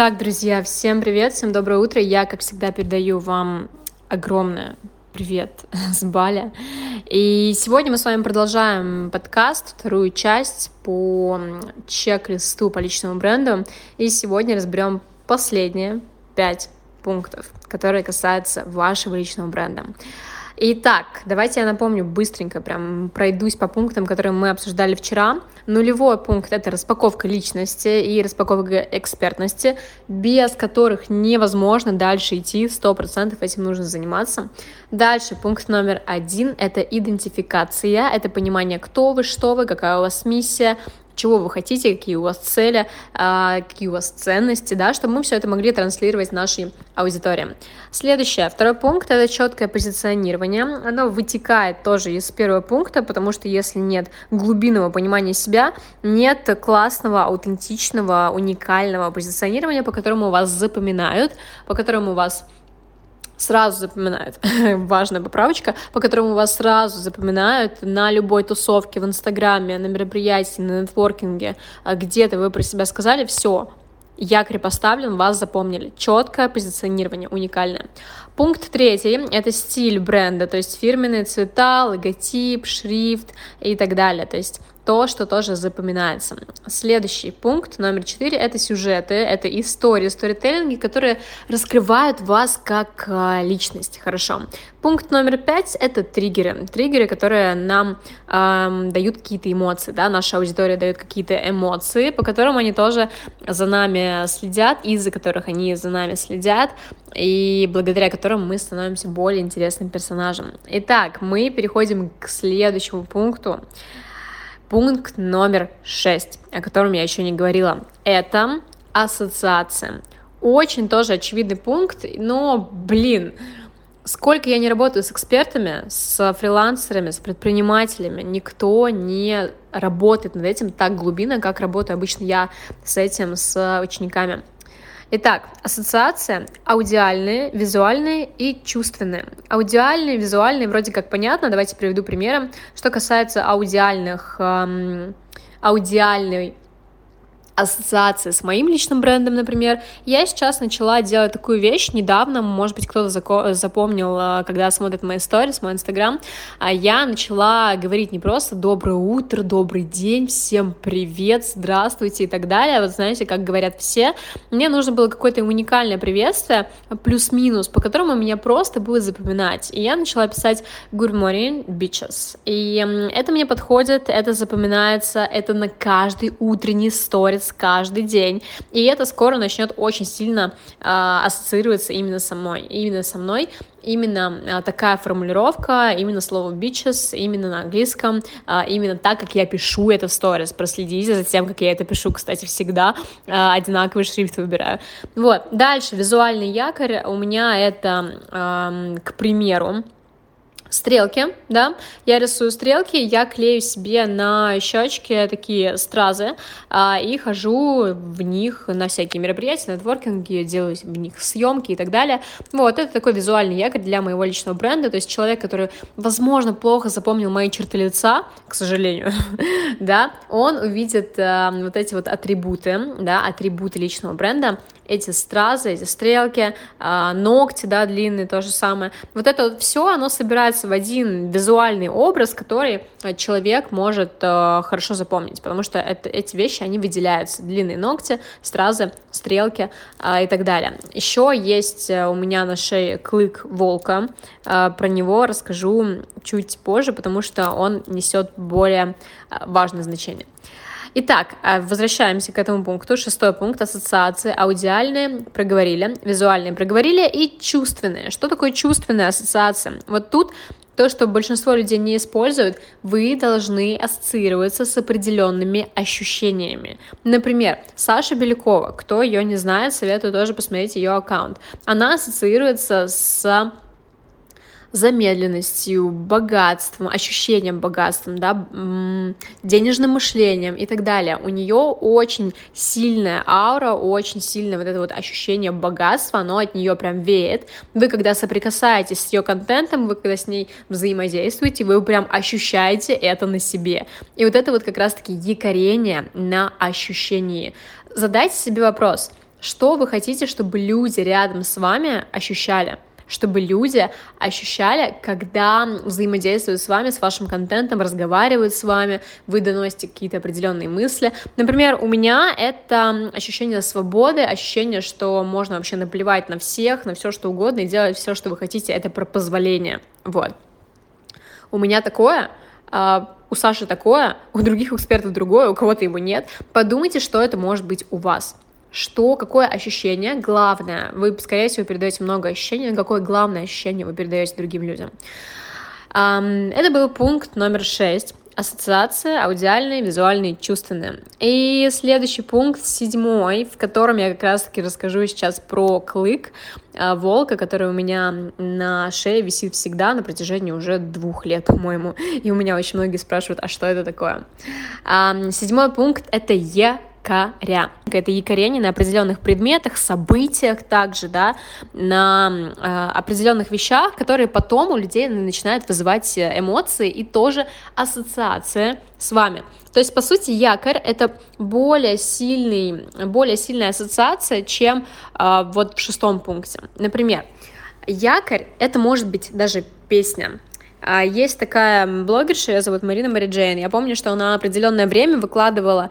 Итак, друзья, всем привет, всем доброе утро. Я, как всегда, передаю вам огромное привет с Бали. И сегодня мы с вами продолжаем подкаст, вторую часть по чек-листу по личному бренду. И сегодня разберем последние пять пунктов, которые касаются вашего личного бренда. Итак, давайте я напомню быстренько, прям пройдусь по пунктам, которые мы обсуждали вчера. Нулевой пункт — это распаковка личности и распаковка экспертности, без которых невозможно дальше идти, 100% этим нужно заниматься. Дальше пункт номер один — это идентификация, это понимание, кто вы, что вы, какая у вас миссия, чего вы хотите, какие у вас цели, а, какие у вас ценности, да, чтобы мы все это могли транслировать нашей аудитории. Следующее, второй пункт, это четкое позиционирование. Оно вытекает тоже из первого пункта, потому что если нет глубинного понимания себя, нет классного, аутентичного, уникального позиционирования, по которому вас запоминают, по которому вас сразу запоминают, важная поправочка, по которому вас сразу запоминают на любой тусовке в Инстаграме, на мероприятии, на нетворкинге, а где-то вы про себя сказали, все, якорь поставлен, вас запомнили. Четкое позиционирование, уникальное. Пункт третий — это стиль бренда, то есть фирменные цвета, логотип, шрифт и так далее. То есть то, что тоже запоминается. Следующий пункт, номер четыре, это сюжеты, это истории, сторителлинги, которые раскрывают вас как э, личность. Хорошо. Пункт номер пять — это триггеры. Триггеры, которые нам эм, дают какие-то эмоции, да, наша аудитория дает какие-то эмоции, по которым они тоже за нами следят, из-за которых они за нами следят, и благодаря которым мы становимся более интересным персонажем. Итак, мы переходим к следующему пункту. Пункт номер шесть, о котором я еще не говорила, это ассоциация. Очень тоже очевидный пункт, но, блин, сколько я не работаю с экспертами, с фрилансерами, с предпринимателями, никто не работает над этим так глубинно, как работаю обычно я с этим, с учениками. Итак, ассоциация аудиальные, визуальные и чувственные. Аудиальные, визуальные вроде как понятно, давайте приведу примеры. Что касается аудиальных, эм, аудиальной ассоциации с моим личным брендом, например, я сейчас начала делать такую вещь. Недавно, может быть, кто-то запомнил, э, когда смотрит мои сторис, мой инстаграм, а я начала говорить не просто «доброе утро», «добрый день», «всем привет», «здравствуйте» и так далее, вот знаете, как говорят все, мне нужно было какое-то уникальное приветствие, плюс-минус, по которому меня просто будет запоминать, и я начала писать «good morning, bitches», и это мне подходит, это запоминается, это на каждый утренний сторис, каждый день. И это скоро начнет очень сильно э, ассоциироваться именно со мной. Именно со мной именно а, такая формулировка, именно слово bitches, именно на английском, а, именно так, как я пишу это в сторис. Проследите за тем, как я это пишу, кстати, всегда одинаковый шрифт выбираю. Вот, дальше, визуальный якорь у меня это, к примеру, стрелки, да, я рисую стрелки, я клею себе на щечки такие стразы а, и хожу в них на всякие мероприятия, нетворкинги, делаю в них съемки и так далее. Вот, это такой визуальный якорь для моего личного бренда, то есть человек, который, возможно, плохо запомнил мои черты лица, к сожалению, да, он увидит а, вот эти вот атрибуты, да, атрибуты личного бренда, эти стразы, эти стрелки, а, ногти, да, длинные, то же самое. Вот это вот все, оно собирается в один визуальный образ, который э, человек может э, хорошо запомнить, потому что это, эти вещи, они выделяются. Длинные ногти, стразы, стрелки э, и так далее. Еще есть у меня на шее клык волка, про него расскажу чуть позже, потому что он несет более важное значение. Итак, э, возвращаемся к этому пункту. Шестой пункт ассоциации. Аудиальные проговорили, визуальные проговорили и чувственные. Что такое чувственная ассоциация? Вот тут то, что большинство людей не используют, вы должны ассоциироваться с определенными ощущениями. Например, Саша Белякова, кто ее не знает, советую тоже посмотреть ее аккаунт. Она ассоциируется с замедленностью, богатством, ощущением богатством, да, денежным мышлением и так далее. У нее очень сильная аура, очень сильное вот это вот ощущение богатства, оно от нее прям веет. Вы, когда соприкасаетесь с ее контентом, вы, когда с ней взаимодействуете, вы прям ощущаете это на себе. И вот это вот как раз-таки якорение на ощущении. Задайте себе вопрос, что вы хотите, чтобы люди рядом с вами ощущали чтобы люди ощущали, когда взаимодействуют с вами, с вашим контентом, разговаривают с вами, вы доносите какие-то определенные мысли. Например, у меня это ощущение свободы, ощущение, что можно вообще наплевать на всех, на все что угодно и делать все, что вы хотите, это про позволение. Вот. У меня такое, а, у Саши такое, у других экспертов другое, у кого-то его нет. Подумайте, что это может быть у вас что, какое ощущение главное, вы, скорее всего, передаете много ощущений, какое главное ощущение вы передаете другим людям. Это был пункт номер шесть. Ассоциация, аудиальные, визуальные, чувственные. И следующий пункт, седьмой, в котором я как раз-таки расскажу сейчас про клык а, волка, который у меня на шее висит всегда на протяжении уже двух лет, по-моему. И у меня очень многие спрашивают, а что это такое? Седьмой пункт — это Е якоря. Это якорение на определенных предметах, событиях также, да, на э, определенных вещах, которые потом у людей начинают вызывать эмоции и тоже ассоциация с вами. То есть, по сути, якорь — это более, сильный, более сильная ассоциация, чем э, вот в шестом пункте. Например, якорь — это может быть даже песня, а, есть такая блогерша, ее зовут Марина Мари Джейн. Я помню, что она определенное время выкладывала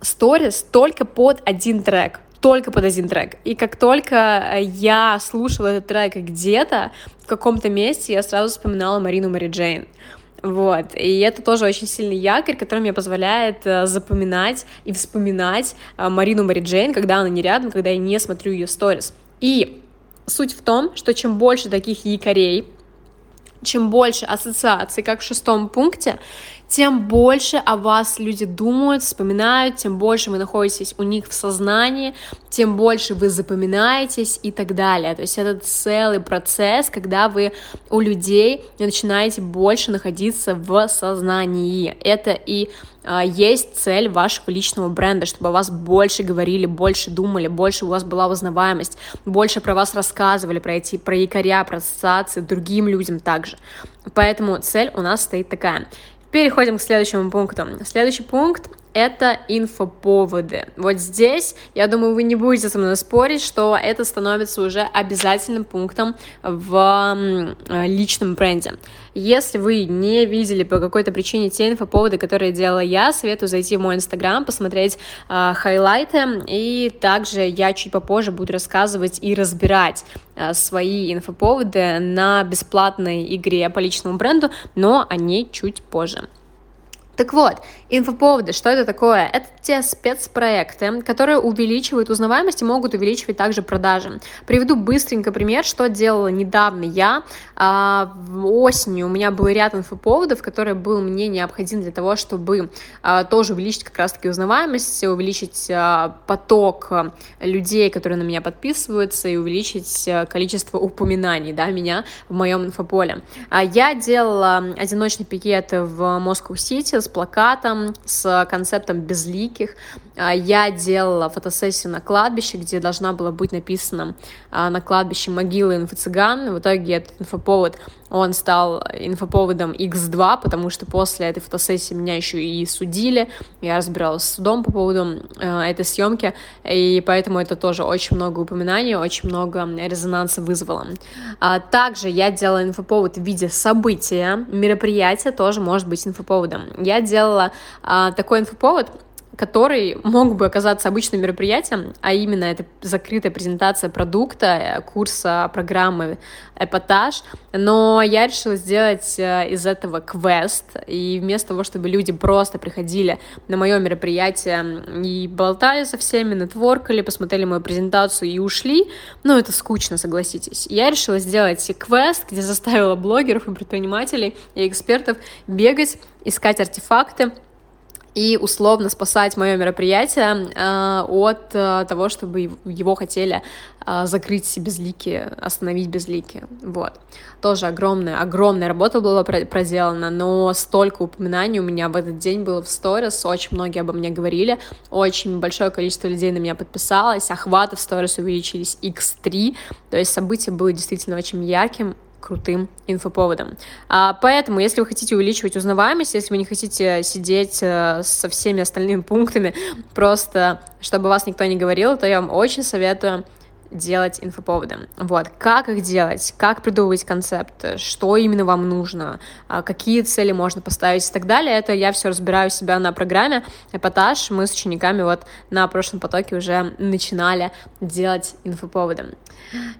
сторис только под один трек только под один трек. И как только я слушала этот трек где-то, в каком-то месте, я сразу вспоминала Марину Мари Джейн. Вот, и это тоже очень сильный якорь, который мне позволяет э, запоминать и вспоминать э, Марину Мари Джейн, когда она не рядом, когда я не смотрю ее сторис. И суть в том, что чем больше таких якорей, чем больше ассоциаций, как в шестом пункте, тем больше о вас люди думают, вспоминают, тем больше вы находитесь у них в сознании, тем больше вы запоминаетесь и так далее. То есть это целый процесс, когда вы у людей начинаете больше находиться в сознании. Это и а, есть цель вашего личного бренда, чтобы о вас больше говорили, больше думали, больше у вас была узнаваемость, больше про вас рассказывали, про эти, про якоря, про ассоциации другим людям также. Поэтому цель у нас стоит такая. Переходим к следующему пункту. Следующий пункт это инфоповоды. Вот здесь, я думаю, вы не будете со мной спорить, что это становится уже обязательным пунктом в личном бренде. Если вы не видели по какой-то причине те инфоповоды, которые делала я, советую зайти в мой инстаграм, посмотреть э, хайлайты, и также я чуть попозже буду рассказывать и разбирать э, свои инфоповоды на бесплатной игре по личному бренду, но они чуть позже. Так вот, инфоповоды, что это такое? Это те спецпроекты, которые увеличивают узнаваемость и могут увеличивать также продажи. Приведу быстренько пример, что делала недавно я. А, осенью у меня был ряд инфоповодов, который был мне необходим для того, чтобы а, тоже увеличить как раз-таки узнаваемость, увеличить а, поток людей, которые на меня подписываются, и увеличить количество упоминаний да, меня в моем инфополе. Я делала одиночный пикет в Москву-Сити с плакатом, с концептом безликих. А, я делала фотосессию на кладбище, где должна была быть написана а, на кладбище могила инфо-цыган. В итоге этот инфоповод, он стал инфоповодом X2, потому что после этой фотосессии меня еще и судили. Я разбиралась с судом по поводу э, этой съемки, и поэтому это тоже очень много упоминаний, очень много резонанса вызвало. А также я делала инфоповод в виде события, мероприятия тоже может быть инфоповодом. Я делала а, такой инфоповод, который мог бы оказаться обычным мероприятием, а именно это закрытая презентация продукта, курса, программы, эпатаж, но я решила сделать э, из этого квест, и вместо того, чтобы люди просто приходили на мое мероприятие и болтали со всеми, нетворкали, посмотрели мою презентацию и ушли, ну, это скучно, согласитесь. Я решила сделать квест, где заставила блогеров и предпринимателей и экспертов бегать, искать артефакты, и условно спасать мое мероприятие э, от э, того, чтобы его хотели э, закрыть безлики, остановить безлики. Вот. Тоже огромная, огромная работа была проделана, но столько упоминаний у меня в этот день было в сторис, очень многие обо мне говорили, очень большое количество людей на меня подписалось, охваты в сторис увеличились x3, то есть событие было действительно очень ярким, крутым инфоповодом. А, поэтому, если вы хотите увеличивать узнаваемость, если вы не хотите сидеть э, со всеми остальными пунктами, просто чтобы вас никто не говорил, то я вам очень советую делать инфоповоды. Вот, как их делать, как придумывать концепт, что именно вам нужно, а, какие цели можно поставить и так далее, это я все разбираю у себя на программе «Эпатаж». Мы с учениками вот на прошлом потоке уже начинали делать инфоповоды.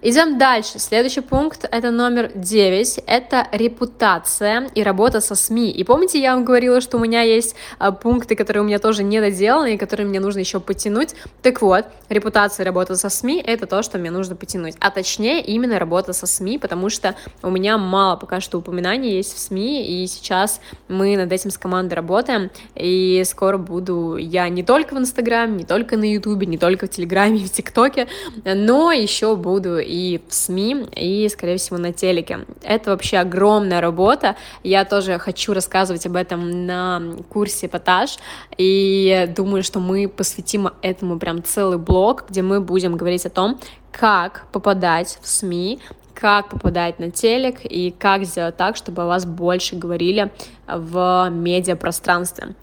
Идем дальше. Следующий пункт, это номер 9, это репутация и работа со СМИ. И помните, я вам говорила, что у меня есть а, пункты, которые у меня тоже не доделаны и которые мне нужно еще потянуть. Так вот, репутация и работа со СМИ — это то, что мне нужно потянуть. А точнее, именно работа со СМИ, потому что у меня мало пока что упоминаний есть в СМИ, и сейчас мы над этим с командой работаем, и скоро буду я не только в Инстаграме, не только на Ютубе, не только в Телеграме и в ТикТоке, но еще буду и в СМИ, и, скорее всего, на телеке. Это вообще огромная работа, я тоже хочу рассказывать об этом на курсе «Эпатаж», и думаю, что мы посвятим этому прям целый блог, где мы будем говорить о том, как попадать в СМИ, как попадать на телек и как сделать так, чтобы о вас больше говорили в медиапространстве.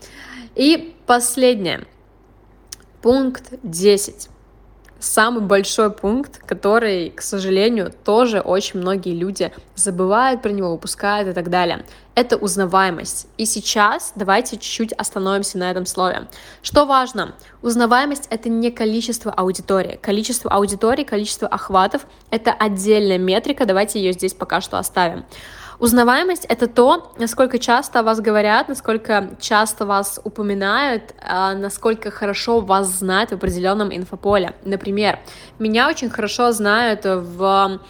И последнее. Пункт 10 самый большой пункт, который, к сожалению, тоже очень многие люди забывают про него, упускают и так далее. Это узнаваемость. И сейчас давайте чуть-чуть остановимся на этом слове. Что важно? Узнаваемость — это не количество аудитории. Количество аудитории, количество охватов — это отдельная метрика, давайте ее здесь пока что оставим. Узнаваемость — это то, насколько часто о вас говорят, насколько часто вас упоминают, а, насколько хорошо вас знают в определенном инфополе. Например, меня очень хорошо знают в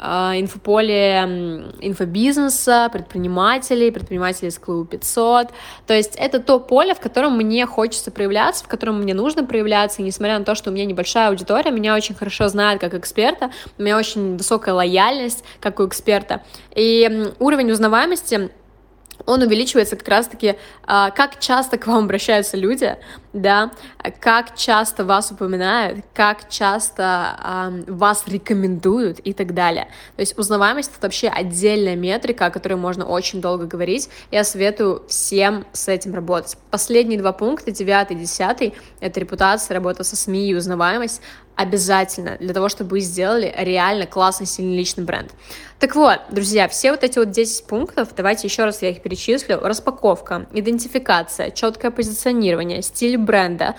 инфополе инфобизнеса, предпринимателей, предпринимателей из клуба 500. То есть это то поле, в котором мне хочется проявляться, в котором мне нужно проявляться, и несмотря на то, что у меня небольшая аудитория, меня очень хорошо знают как эксперта, у меня очень высокая лояльность как у эксперта. И уровень узнаваемости он увеличивается как раз-таки, а, как часто к вам обращаются люди, да, как часто вас упоминают, как часто вас рекомендуют и так далее. То есть узнаваемость — это вообще отдельная метрика, о которой можно очень долго говорить. Я советую всем с этим работать. Последние два пункта, девятый и десятый, это репутация, работа со СМИ и узнаваемость обязательно для того, чтобы вы сделали реально классный, сильный личный бренд. Так вот, друзья, все вот эти вот 10 пунктов, давайте еще раз я их перечислю. Распаковка, идентификация, четкое позиционирование, стиль бренда,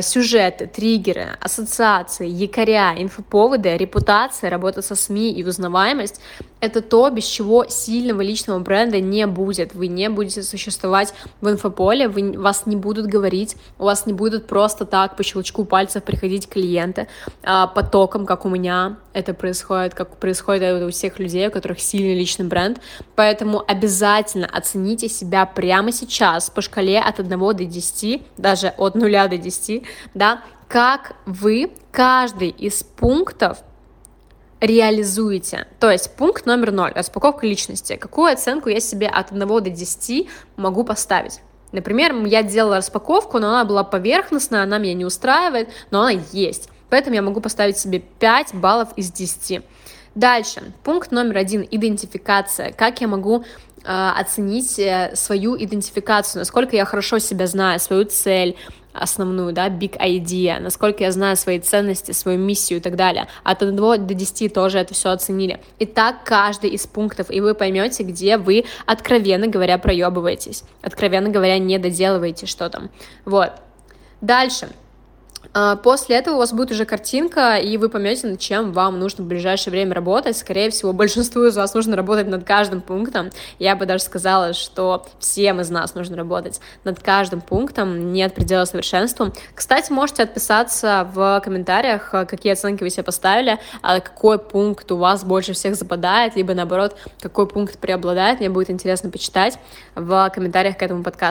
сюжеты, триггеры, ассоциации, якоря, инфоповоды, репутация, работа со СМИ и узнаваемость — это то, без чего сильного личного бренда не будет. Вы не будете существовать в инфополе, вы, вас не будут говорить, у вас не будут просто так по щелчку пальцев приходить клиенты а, потоком, как у меня это происходит, как происходит у всех людей, у которых сильный личный бренд. Поэтому обязательно оцените себя прямо сейчас по шкале от 1 до 10, даже от 0 до 10, привести, да, как вы каждый из пунктов реализуете. То есть пункт номер ноль, распаковка личности. Какую оценку я себе от 1 до 10 могу поставить? Например, я делала распаковку, но она была поверхностная, она меня не устраивает, но она есть. Поэтому я могу поставить себе 5 баллов из 10. Дальше, пункт номер один, идентификация. Как я могу э, оценить э, свою идентификацию, насколько я хорошо себя знаю, свою цель, основную, да, big idea, насколько я знаю свои ценности, свою миссию и так далее. От 1 до 10 тоже это все оценили. И так каждый из пунктов, и вы поймете, где вы, откровенно говоря, проебываетесь, откровенно говоря, не доделываете что-то. Вот. Дальше. А, после этого у вас будет уже картинка, и вы поймете, над чем вам нужно в ближайшее время работать. Скорее всего, большинству из вас нужно работать над каждым пунктом. Я бы даже сказала, что всем из нас нужно работать над каждым пунктом, нет предела совершенству. Кстати, можете отписаться в комментариях, какие оценки вы себе поставили, а какой пункт у вас больше всех западает, либо наоборот, какой пункт преобладает. Мне будет интересно почитать в комментариях к этому подкасту.